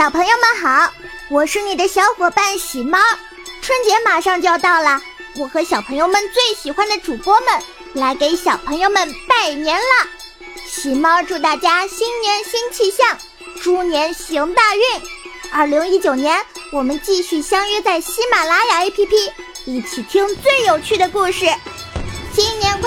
小朋友们好，我是你的小伙伴喜猫。春节马上就要到了，我和小朋友们最喜欢的主播们来给小朋友们拜年了。喜猫祝大家新年新气象，猪年行大运。二零一九年，我们继续相约在喜马拉雅 APP，一起听最有趣的故事。新年